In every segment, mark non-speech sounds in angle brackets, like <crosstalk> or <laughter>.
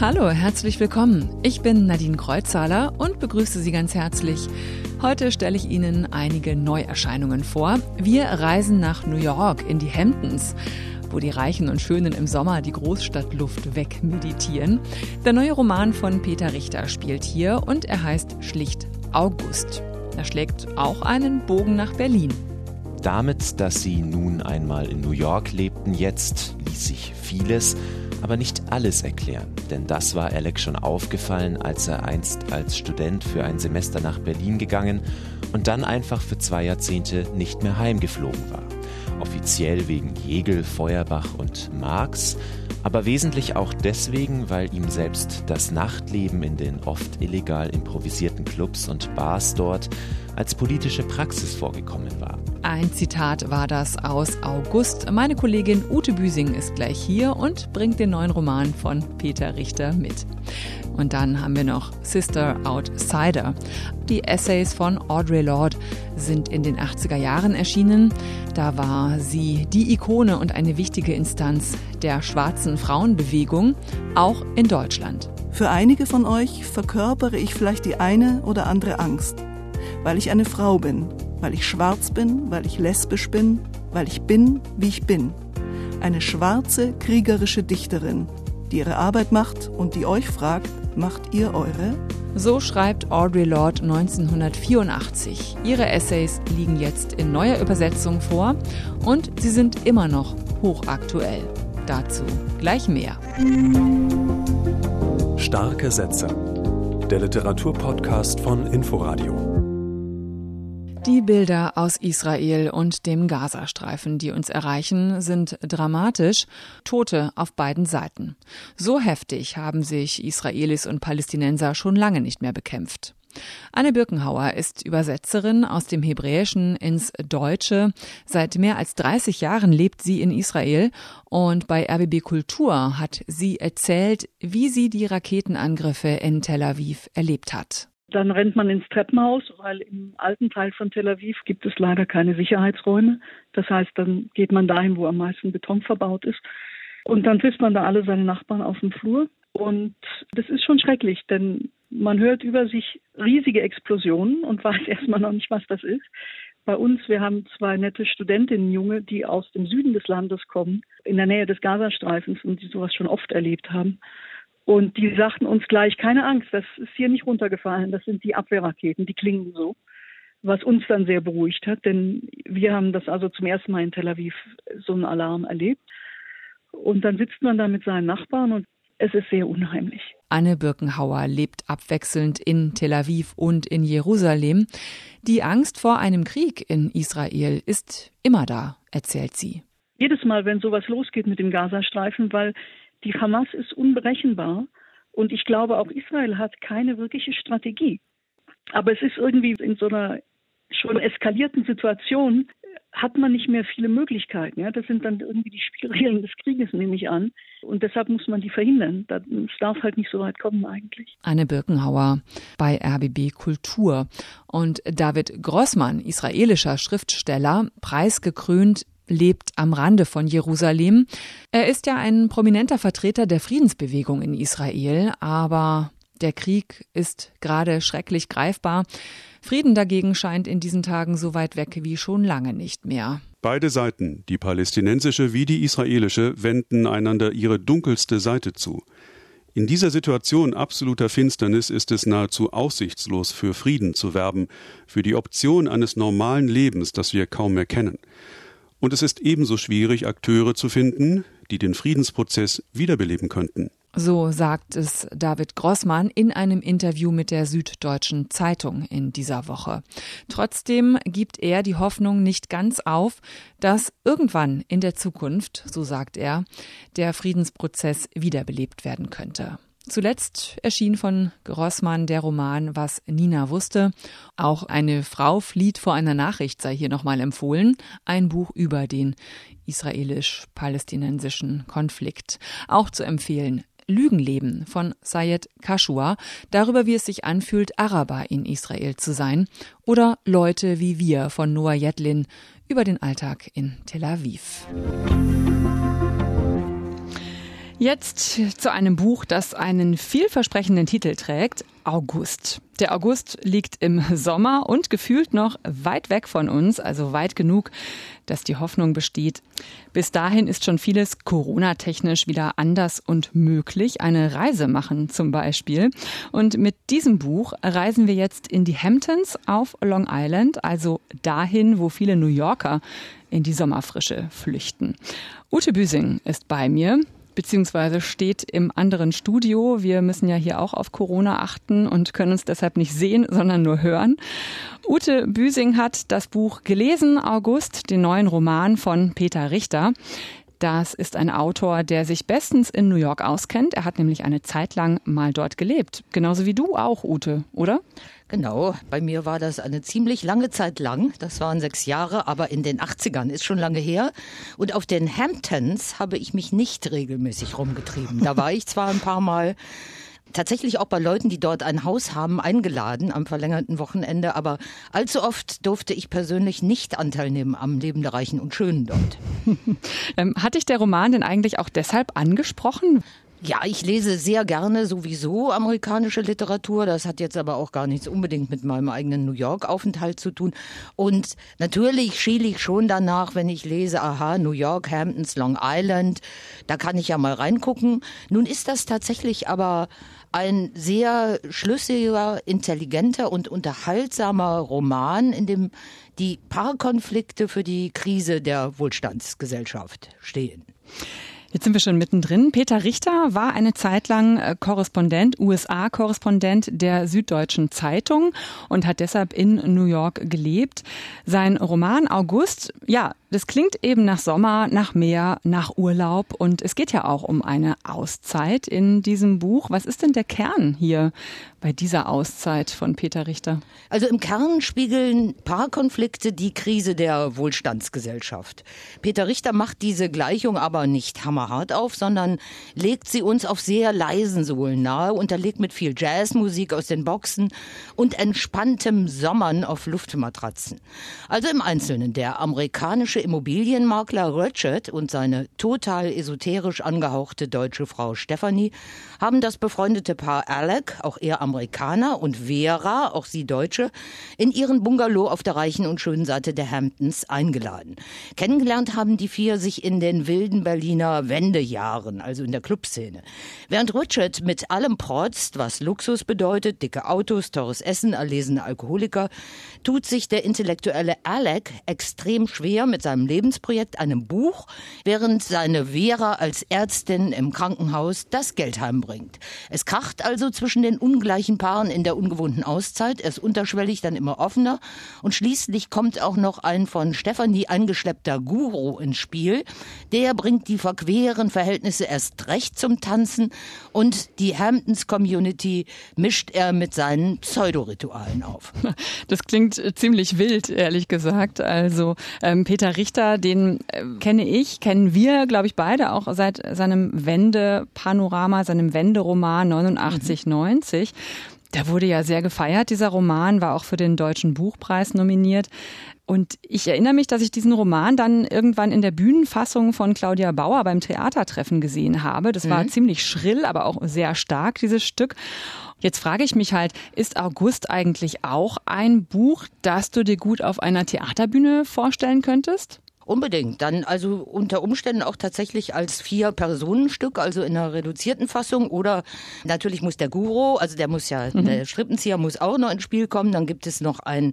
Hallo, herzlich willkommen. Ich bin Nadine Kreuzhaler und begrüße Sie ganz herzlich. Heute stelle ich Ihnen einige Neuerscheinungen vor. Wir reisen nach New York in die Hamptons wo die Reichen und Schönen im Sommer die Großstadtluft wegmeditieren. Der neue Roman von Peter Richter spielt hier und er heißt schlicht August. Er schlägt auch einen Bogen nach Berlin. Damit, dass sie nun einmal in New York lebten, jetzt ließ sich vieles, aber nicht alles erklären. Denn das war Alex schon aufgefallen, als er einst als Student für ein Semester nach Berlin gegangen und dann einfach für zwei Jahrzehnte nicht mehr heimgeflogen war. Offiziell wegen Hegel, Feuerbach und Marx, aber wesentlich auch deswegen, weil ihm selbst das Nachtleben in den oft illegal improvisierten Clubs und Bars dort als politische Praxis vorgekommen war. Ein Zitat war das aus August. Meine Kollegin Ute Büsing ist gleich hier und bringt den neuen Roman von Peter Richter mit. Und dann haben wir noch Sister Outsider. Die Essays von Audre Lorde sind in den 80er Jahren erschienen. Da war sie die Ikone und eine wichtige Instanz der schwarzen Frauenbewegung, auch in Deutschland. Für einige von euch verkörpere ich vielleicht die eine oder andere Angst, weil ich eine Frau bin, weil ich schwarz bin, weil ich lesbisch bin, weil ich bin, wie ich bin. Eine schwarze, kriegerische Dichterin, die ihre Arbeit macht und die euch fragt, macht ihr eure? So schreibt Audre Lorde 1984. Ihre Essays liegen jetzt in neuer Übersetzung vor und sie sind immer noch hochaktuell. Dazu gleich mehr. Starke Sätze. Der Literaturpodcast von Inforadio. Die Bilder aus Israel und dem Gazastreifen, die uns erreichen, sind dramatisch. Tote auf beiden Seiten. So heftig haben sich Israelis und Palästinenser schon lange nicht mehr bekämpft. Anne Birkenhauer ist Übersetzerin aus dem Hebräischen ins Deutsche. Seit mehr als 30 Jahren lebt sie in Israel und bei RBB Kultur hat sie erzählt, wie sie die Raketenangriffe in Tel Aviv erlebt hat. Dann rennt man ins Treppenhaus, weil im alten Teil von Tel Aviv gibt es leider keine Sicherheitsräume. Das heißt, dann geht man dahin, wo am meisten Beton verbaut ist. Und dann trifft man da alle seine Nachbarn auf dem Flur. Und das ist schon schrecklich, denn man hört über sich riesige Explosionen und <laughs> weiß erstmal noch nicht, was das ist. Bei uns, wir haben zwei nette Studentinnen, Junge, die aus dem Süden des Landes kommen, in der Nähe des Gazastreifens und die sowas schon oft erlebt haben. Und die sagten uns gleich, keine Angst, das ist hier nicht runtergefallen, das sind die Abwehrraketen, die klingen so. Was uns dann sehr beruhigt hat, denn wir haben das also zum ersten Mal in Tel Aviv so einen Alarm erlebt. Und dann sitzt man da mit seinen Nachbarn und es ist sehr unheimlich. Anne Birkenhauer lebt abwechselnd in Tel Aviv und in Jerusalem. Die Angst vor einem Krieg in Israel ist immer da, erzählt sie. Jedes Mal, wenn sowas losgeht mit dem Gazastreifen, weil die Hamas ist unberechenbar und ich glaube, auch Israel hat keine wirkliche Strategie. Aber es ist irgendwie in so einer schon eskalierten Situation hat man nicht mehr viele Möglichkeiten. Ja? Das sind dann irgendwie die Spielregeln des Krieges, nehme ich an. Und deshalb muss man die verhindern. Es darf halt nicht so weit kommen eigentlich. Anne Birkenhauer bei RBB Kultur. Und David Grossmann, israelischer Schriftsteller, preisgekrönt lebt am Rande von Jerusalem. Er ist ja ein prominenter Vertreter der Friedensbewegung in Israel, aber der Krieg ist gerade schrecklich greifbar. Frieden dagegen scheint in diesen Tagen so weit weg wie schon lange nicht mehr. Beide Seiten, die palästinensische wie die israelische, wenden einander ihre dunkelste Seite zu. In dieser Situation absoluter Finsternis ist es nahezu aussichtslos, für Frieden zu werben, für die Option eines normalen Lebens, das wir kaum mehr kennen. Und es ist ebenso schwierig, Akteure zu finden, die den Friedensprozess wiederbeleben könnten. So sagt es David Grossmann in einem Interview mit der Süddeutschen Zeitung in dieser Woche. Trotzdem gibt er die Hoffnung nicht ganz auf, dass irgendwann in der Zukunft, so sagt er, der Friedensprozess wiederbelebt werden könnte. Zuletzt erschien von Grossmann der Roman Was Nina wusste. Auch eine Frau flieht vor einer Nachricht sei hier nochmal empfohlen. Ein Buch über den israelisch-palästinensischen Konflikt. Auch zu empfehlen. Lügenleben von Sayed Kashua, darüber wie es sich anfühlt, Araber in Israel zu sein. Oder Leute wie wir von Noah Jetlin über den Alltag in Tel Aviv. Jetzt zu einem Buch, das einen vielversprechenden Titel trägt, August. Der August liegt im Sommer und gefühlt noch weit weg von uns, also weit genug, dass die Hoffnung besteht. Bis dahin ist schon vieles Corona-technisch wieder anders und möglich. Eine Reise machen zum Beispiel. Und mit diesem Buch reisen wir jetzt in die Hamptons auf Long Island, also dahin, wo viele New Yorker in die Sommerfrische flüchten. Ute Büsing ist bei mir beziehungsweise steht im anderen Studio. Wir müssen ja hier auch auf Corona achten und können uns deshalb nicht sehen, sondern nur hören. Ute Büsing hat das Buch gelesen, August, den neuen Roman von Peter Richter. Das ist ein Autor, der sich bestens in New York auskennt. Er hat nämlich eine Zeit lang mal dort gelebt. Genauso wie du auch, Ute, oder? Genau, bei mir war das eine ziemlich lange Zeit lang. Das waren sechs Jahre, aber in den 80ern ist schon lange her. Und auf den Hamptons habe ich mich nicht regelmäßig rumgetrieben. Da war ich zwar ein paar Mal tatsächlich auch bei Leuten, die dort ein Haus haben, eingeladen am verlängerten Wochenende, aber allzu oft durfte ich persönlich nicht Anteil nehmen am Leben der Reichen und Schönen dort. <laughs> ähm, hat dich der Roman denn eigentlich auch deshalb angesprochen? Ja, ich lese sehr gerne sowieso amerikanische Literatur. Das hat jetzt aber auch gar nichts unbedingt mit meinem eigenen New York-Aufenthalt zu tun. Und natürlich schiele ich schon danach, wenn ich lese, aha, New York, Hamptons, Long Island, da kann ich ja mal reingucken. Nun ist das tatsächlich aber ein sehr schlüssiger, intelligenter und unterhaltsamer Roman, in dem die Paarkonflikte für die Krise der Wohlstandsgesellschaft stehen. Jetzt sind wir schon mittendrin. Peter Richter war eine Zeit lang äh, Korrespondent, USA-Korrespondent der Süddeutschen Zeitung und hat deshalb in New York gelebt. Sein Roman August, ja, das klingt eben nach Sommer, nach Meer, nach Urlaub und es geht ja auch um eine Auszeit in diesem Buch. Was ist denn der Kern hier bei dieser Auszeit von Peter Richter? Also im Kern spiegeln Paarkonflikte die Krise der Wohlstandsgesellschaft. Peter Richter macht diese Gleichung aber nicht hammerhart auf, sondern legt sie uns auf sehr leisen Sohlen nahe, unterlegt mit viel Jazzmusik aus den Boxen und entspanntem Sommern auf Luftmatratzen. Also im Einzelnen der amerikanische britische Immobilienmakler Richard und seine total esoterisch angehauchte deutsche Frau Stephanie haben das befreundete Paar Alec, auch er Amerikaner, und Vera, auch sie Deutsche, in ihren Bungalow auf der reichen und schönen Seite der Hamptons eingeladen. Kennengelernt haben die vier sich in den wilden Berliner Wendejahren, also in der Clubszene. Während Richard mit allem protzt, was Luxus bedeutet, dicke Autos, teures Essen, erlesene Alkoholiker, tut sich der intellektuelle Alec extrem schwer mit seinem Lebensprojekt, einem Buch, während seine Vera als Ärztin im Krankenhaus das Geld heimbringt. Es kracht also zwischen den ungleichen Paaren in der ungewohnten Auszeit, er ist unterschwellig dann immer offener und schließlich kommt auch noch ein von Stefanie eingeschleppter Guru ins Spiel. Der bringt die verqueren Verhältnisse erst recht zum Tanzen und die Hamptons Community mischt er mit seinen Pseudoritualen auf. Das klingt ziemlich wild, ehrlich gesagt. Also ähm, Peter Richter, den äh, kenne ich, kennen wir, glaube ich, beide auch seit seinem Wende-Panorama, seinem Wenderoman 89, mhm. 90. Der wurde ja sehr gefeiert, dieser Roman, war auch für den Deutschen Buchpreis nominiert. Und ich erinnere mich, dass ich diesen Roman dann irgendwann in der Bühnenfassung von Claudia Bauer beim Theatertreffen gesehen habe. Das war mhm. ziemlich schrill, aber auch sehr stark, dieses Stück. Jetzt frage ich mich halt, ist August eigentlich auch ein Buch, das du dir gut auf einer Theaterbühne vorstellen könntest? Unbedingt. Dann also unter Umständen auch tatsächlich als Vier-Personen-Stück, also in einer reduzierten Fassung. Oder natürlich muss der Guru, also der muss ja, mhm. der Strippenzieher muss auch noch ins Spiel kommen. Dann gibt es noch ein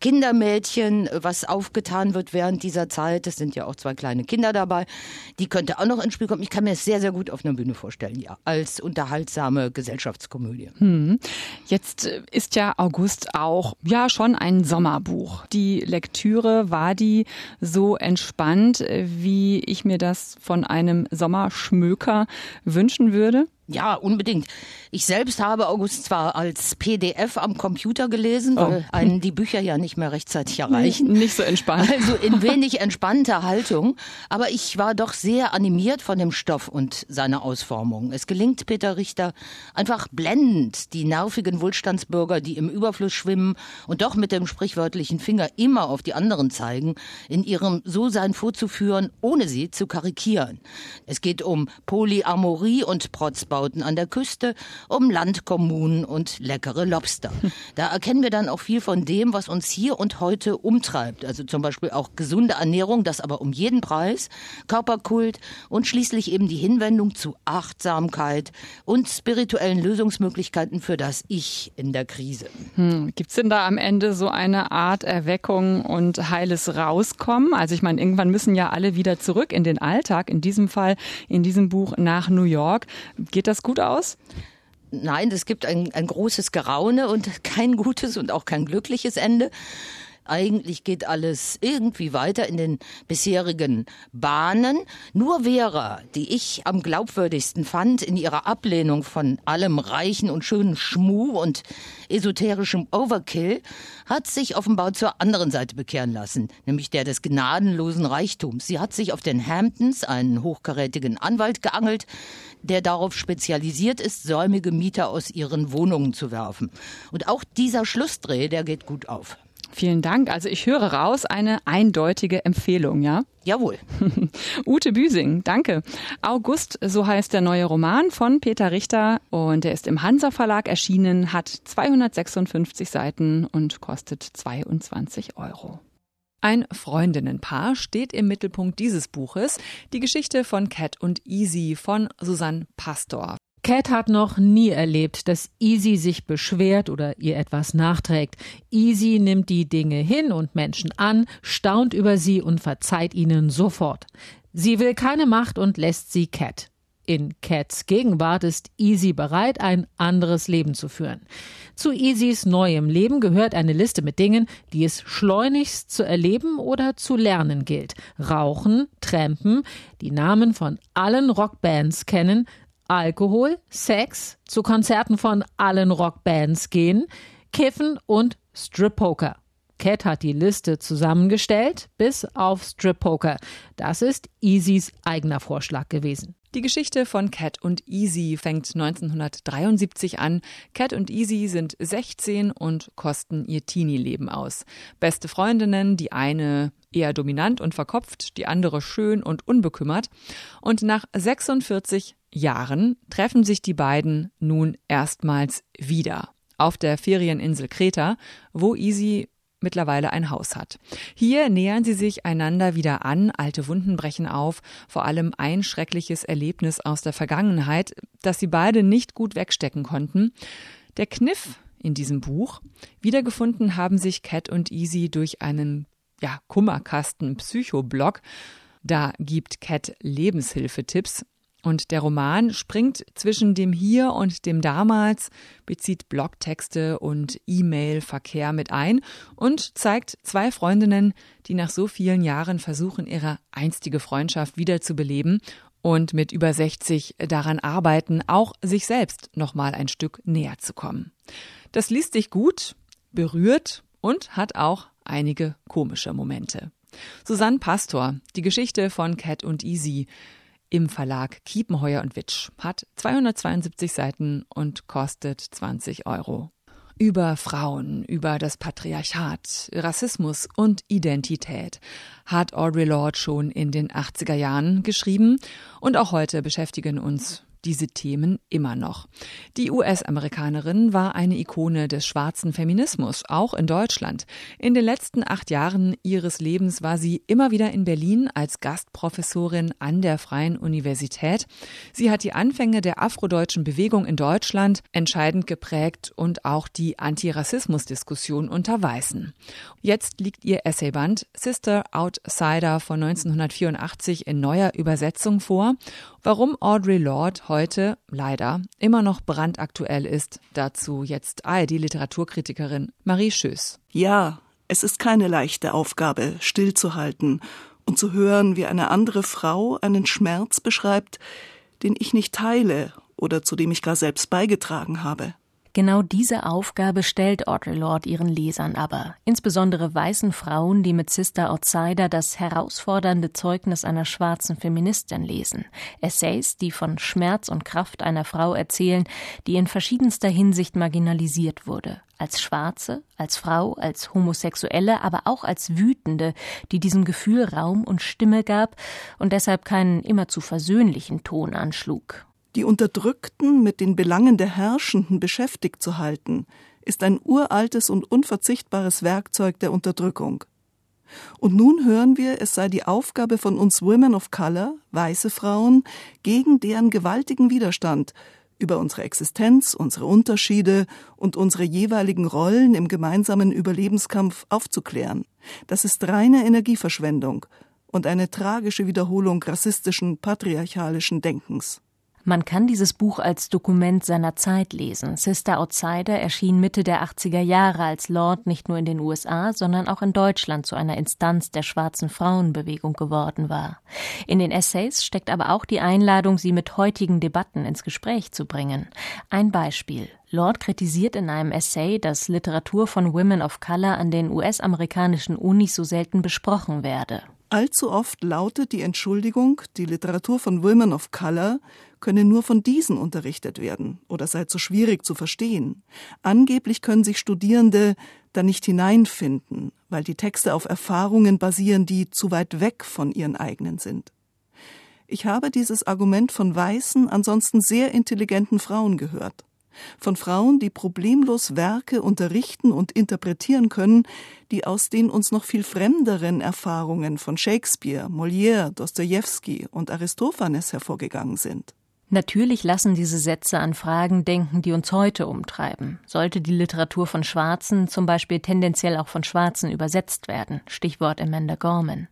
Kindermädchen, was aufgetan wird während dieser Zeit. Es sind ja auch zwei kleine Kinder dabei. Die könnte auch noch ins Spiel kommen. Ich kann mir es sehr, sehr gut auf einer Bühne vorstellen, ja. Als unterhaltsame Gesellschaftskomödie. Mhm. Jetzt ist ja August auch, ja, schon ein Sommerbuch. Die Lektüre war die so entspannt, wie ich mir das von einem Sommerschmöker wünschen würde? Ja, unbedingt. Ich selbst habe August zwar als PDF am Computer gelesen, weil oh. einen die Bücher ja nicht mehr rechtzeitig erreichen. Nicht so entspannt. Also in wenig entspannter Haltung. Aber ich war doch sehr animiert von dem Stoff und seiner Ausformung. Es gelingt Peter Richter einfach blendend, die nervigen Wohlstandsbürger, die im Überfluss schwimmen und doch mit dem sprichwörtlichen Finger immer auf die anderen zeigen, in ihrem So-Sein vorzuführen, ohne sie zu karikieren. Es geht um Polyamorie und Protzbau Hausbauten an der Küste, um Landkommunen und leckere Lobster. <laughs> Da erkennen wir dann auch viel von dem, was uns hier und heute umtreibt. Also zum Beispiel auch gesunde Ernährung, das aber um jeden Preis, Körperkult und schließlich eben die Hinwendung zu Achtsamkeit und spirituellen Lösungsmöglichkeiten für das Ich in der Krise. Hm, Gibt es denn da am Ende so eine Art Erweckung und heiles Rauskommen? Also ich meine, irgendwann müssen ja alle wieder zurück in den Alltag, in diesem Fall, in diesem Buch nach New York. Geht Geht das gut aus? Nein, es gibt ein, ein großes Geraune und <laughs> kein gutes und auch kein glückliches Ende. Eigentlich geht alles irgendwie weiter in den bisherigen Bahnen. Nur Vera, die ich am glaubwürdigsten fand in ihrer Ablehnung von allem reichen und schönen Schmuh und esoterischem Overkill, hat sich offenbar zur anderen Seite bekehren lassen, nämlich der des gnadenlosen Reichtums. Sie hat sich auf den Hamptons einen hochkarätigen Anwalt geangelt, der darauf spezialisiert ist, säumige Mieter aus ihren Wohnungen zu werfen. Und auch dieser Schlussdreh, der geht gut auf. Vielen Dank. Also ich höre raus eine eindeutige Empfehlung, ja? Jawohl. <laughs> Ute Büsing, danke. August, so heißt der neue Roman von Peter Richter und der ist im Hansa Verlag erschienen, hat 256 Seiten und kostet 22 Euro. Ein Freundinnenpaar steht im Mittelpunkt dieses Buches, die Geschichte von Cat und Easy von Susanne Pastor. Cat hat noch nie erlebt, dass Easy sich beschwert oder ihr etwas nachträgt. Easy nimmt die Dinge hin und Menschen an, staunt über sie und verzeiht ihnen sofort. Sie will keine Macht und lässt sie Cat. In Cats Gegenwart ist Easy bereit, ein anderes Leben zu führen. Zu Easys neuem Leben gehört eine Liste mit Dingen, die es schleunigst zu erleben oder zu lernen gilt. Rauchen, Trampen, die Namen von allen Rockbands kennen, Alkohol, Sex, zu Konzerten von allen Rockbands gehen, Kiffen und Strip-Poker. Cat hat die Liste zusammengestellt, bis auf Strip-Poker. Das ist Easys eigener Vorschlag gewesen. Die Geschichte von Cat und Easy fängt 1973 an. Cat und Easy sind 16 und kosten ihr Teenie-Leben aus. Beste Freundinnen, die eine eher dominant und verkopft, die andere schön und unbekümmert. Und nach 46 Jahren treffen sich die beiden nun erstmals wieder auf der Ferieninsel Kreta, wo Easy mittlerweile ein Haus hat. Hier nähern sie sich einander wieder an, alte Wunden brechen auf, vor allem ein schreckliches Erlebnis aus der Vergangenheit, das sie beide nicht gut wegstecken konnten. Der Kniff in diesem Buch. Wiedergefunden haben sich Cat und Easy durch einen ja, Kummerkasten Psychoblog. Da gibt Cat Lebenshilfetipps und der Roman springt zwischen dem Hier und dem Damals, bezieht Blogtexte und E-Mail-Verkehr mit ein und zeigt zwei Freundinnen, die nach so vielen Jahren versuchen, ihre einstige Freundschaft wiederzubeleben und mit über 60 daran arbeiten, auch sich selbst noch mal ein Stück näher zu kommen. Das liest sich gut, berührt und hat auch einige komische Momente. Susanne Pastor, die Geschichte von Cat und Easy im Verlag Kiepenheuer und Witsch, hat 272 Seiten und kostet 20 Euro. Über Frauen, über das Patriarchat, Rassismus und Identität hat Audre Lorde schon in den 80er Jahren geschrieben und auch heute beschäftigen uns diese Themen immer noch. Die US-Amerikanerin war eine Ikone des schwarzen Feminismus, auch in Deutschland. In den letzten acht Jahren ihres Lebens war sie immer wieder in Berlin als Gastprofessorin an der Freien Universität. Sie hat die Anfänge der afrodeutschen Bewegung in Deutschland entscheidend geprägt und auch die Antirassismus-Diskussion unter Weißen. Jetzt liegt ihr Essayband Sister Outsider von 1984 in neuer Übersetzung vor. Warum Audre Lorde heute leider immer noch brandaktuell ist, dazu jetzt ARD-Literaturkritikerin Marie Schöß. Ja, es ist keine leichte Aufgabe, stillzuhalten und zu hören, wie eine andere Frau einen Schmerz beschreibt, den ich nicht teile oder zu dem ich gar selbst beigetragen habe. Genau diese Aufgabe stellt Audre Lorde ihren Lesern aber, insbesondere weißen Frauen, die mit Sister Outsider das herausfordernde Zeugnis einer schwarzen Feministin lesen. Essays, die von Schmerz und Kraft einer Frau erzählen, die in verschiedenster Hinsicht marginalisiert wurde. Als Schwarze, als Frau, als Homosexuelle, aber auch als Wütende, die diesem Gefühl Raum und Stimme gab und deshalb keinen immerzu versöhnlichen Ton anschlug. Die Unterdrückten mit den Belangen der Herrschenden beschäftigt zu halten, ist ein uraltes und unverzichtbares Werkzeug der Unterdrückung. Und nun hören wir, es sei die Aufgabe von uns Women of Color, weiße Frauen, gegen deren gewaltigen Widerstand über unsere Existenz, unsere Unterschiede und unsere jeweiligen Rollen im gemeinsamen Überlebenskampf aufzuklären. Das ist reine Energieverschwendung und eine tragische Wiederholung rassistischen, patriarchalischen Denkens. Man kann dieses Buch als Dokument seiner Zeit lesen. Sister Outsider erschien Mitte der 80er Jahre, als Lord nicht nur in den USA, sondern auch in Deutschland zu einer Instanz der schwarzen Frauenbewegung geworden war. In den Essays steckt aber auch die Einladung, sie mit heutigen Debatten ins Gespräch zu bringen. Ein Beispiel. Lord kritisiert in einem Essay, dass Literatur von Women of Color an den US-amerikanischen Unis so selten besprochen werde. Allzu oft lautet die Entschuldigung, die Literatur von Women of Color könne nur von diesen unterrichtet werden oder sei zu schwierig zu verstehen. Angeblich können sich Studierende da nicht hineinfinden, weil die Texte auf Erfahrungen basieren, die zu weit weg von ihren eigenen sind. Ich habe dieses Argument von weißen, ansonsten sehr intelligenten Frauen gehört von Frauen, die problemlos Werke unterrichten und interpretieren können, die aus den uns noch viel fremderen Erfahrungen von Shakespeare, Molière, Dostoevsky und Aristophanes hervorgegangen sind. Natürlich lassen diese Sätze an Fragen denken, die uns heute umtreiben. Sollte die Literatur von Schwarzen zum Beispiel tendenziell auch von Schwarzen übersetzt werden? Stichwort Amanda Gorman.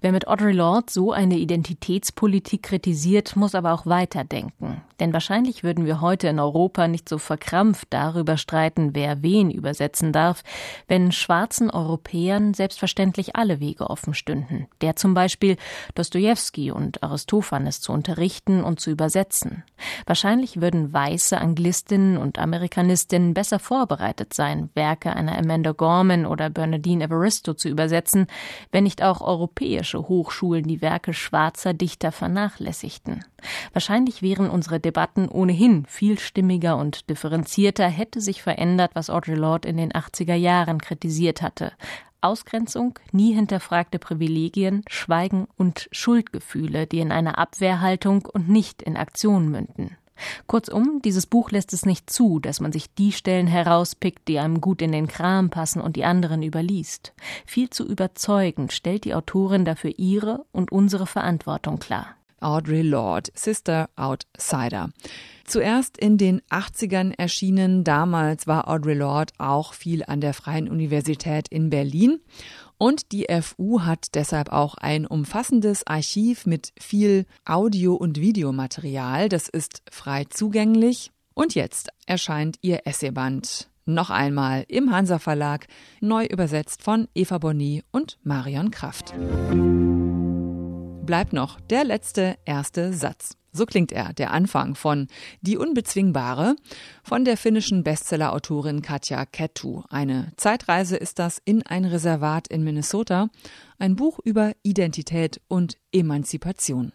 Wer mit Audre Lorde so eine Identitätspolitik kritisiert, muss aber auch weiterdenken. Denn wahrscheinlich würden wir heute in Europa nicht so verkrampft darüber streiten, wer wen übersetzen darf, wenn schwarzen Europäern selbstverständlich alle Wege offen stünden. Der zum Beispiel Dostoevsky und Aristophanes zu unterrichten und zu übersetzen nutzen. Wahrscheinlich würden weiße Anglistinnen und Amerikanistinnen besser vorbereitet sein, Werke einer Amanda Gorman oder Bernardine Evaristo zu übersetzen, wenn nicht auch europäische Hochschulen die Werke schwarzer Dichter vernachlässigten. Wahrscheinlich wären unsere Debatten ohnehin vielstimmiger und differenzierter, hätte sich verändert, was Audre Lorde in den 80er Jahren kritisiert hatte. Ausgrenzung, nie hinterfragte Privilegien, Schweigen und Schuldgefühle, die in einer Abwehrhaltung und nicht in Aktion münden. Kurzum, dieses Buch lässt es nicht zu, dass man sich die Stellen herauspickt, die einem gut in den Kram passen und die anderen überliest. Viel zu überzeugend stellt die Autorin dafür ihre und unsere Verantwortung klar. Audre Lorde, Sister Outsider. Zuerst in den 80ern erschienen. Damals war Audre Lorde auch viel an der Freien Universität in Berlin. Und die FU hat deshalb auch ein umfassendes Archiv mit viel Audio- und Videomaterial. Das ist frei zugänglich. Und jetzt erscheint ihr Essayband. Noch einmal im Hansa Verlag, neu übersetzt von Eva Bonny und Marion Kraft bleibt noch der letzte erste Satz. So klingt er, der Anfang von Die Unbezwingbare von der finnischen Bestsellerautorin Katja Kettu. Eine Zeitreise ist das in ein Reservat in Minnesota, ein Buch über Identität und Emanzipation.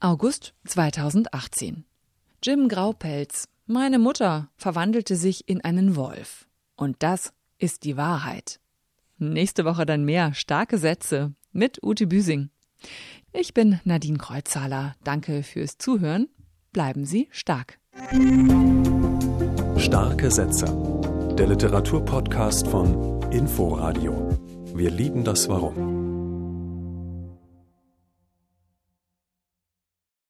August 2018. Jim Graupelz. Meine Mutter verwandelte sich in einen Wolf. Und das ist die Wahrheit. Nächste Woche dann mehr starke Sätze mit Ute Büsing. Ich bin Nadine Kreuzhaler. Danke fürs Zuhören. Bleiben Sie stark. Starke Sätze. Der Literaturpodcast von Inforadio. Wir lieben das Warum.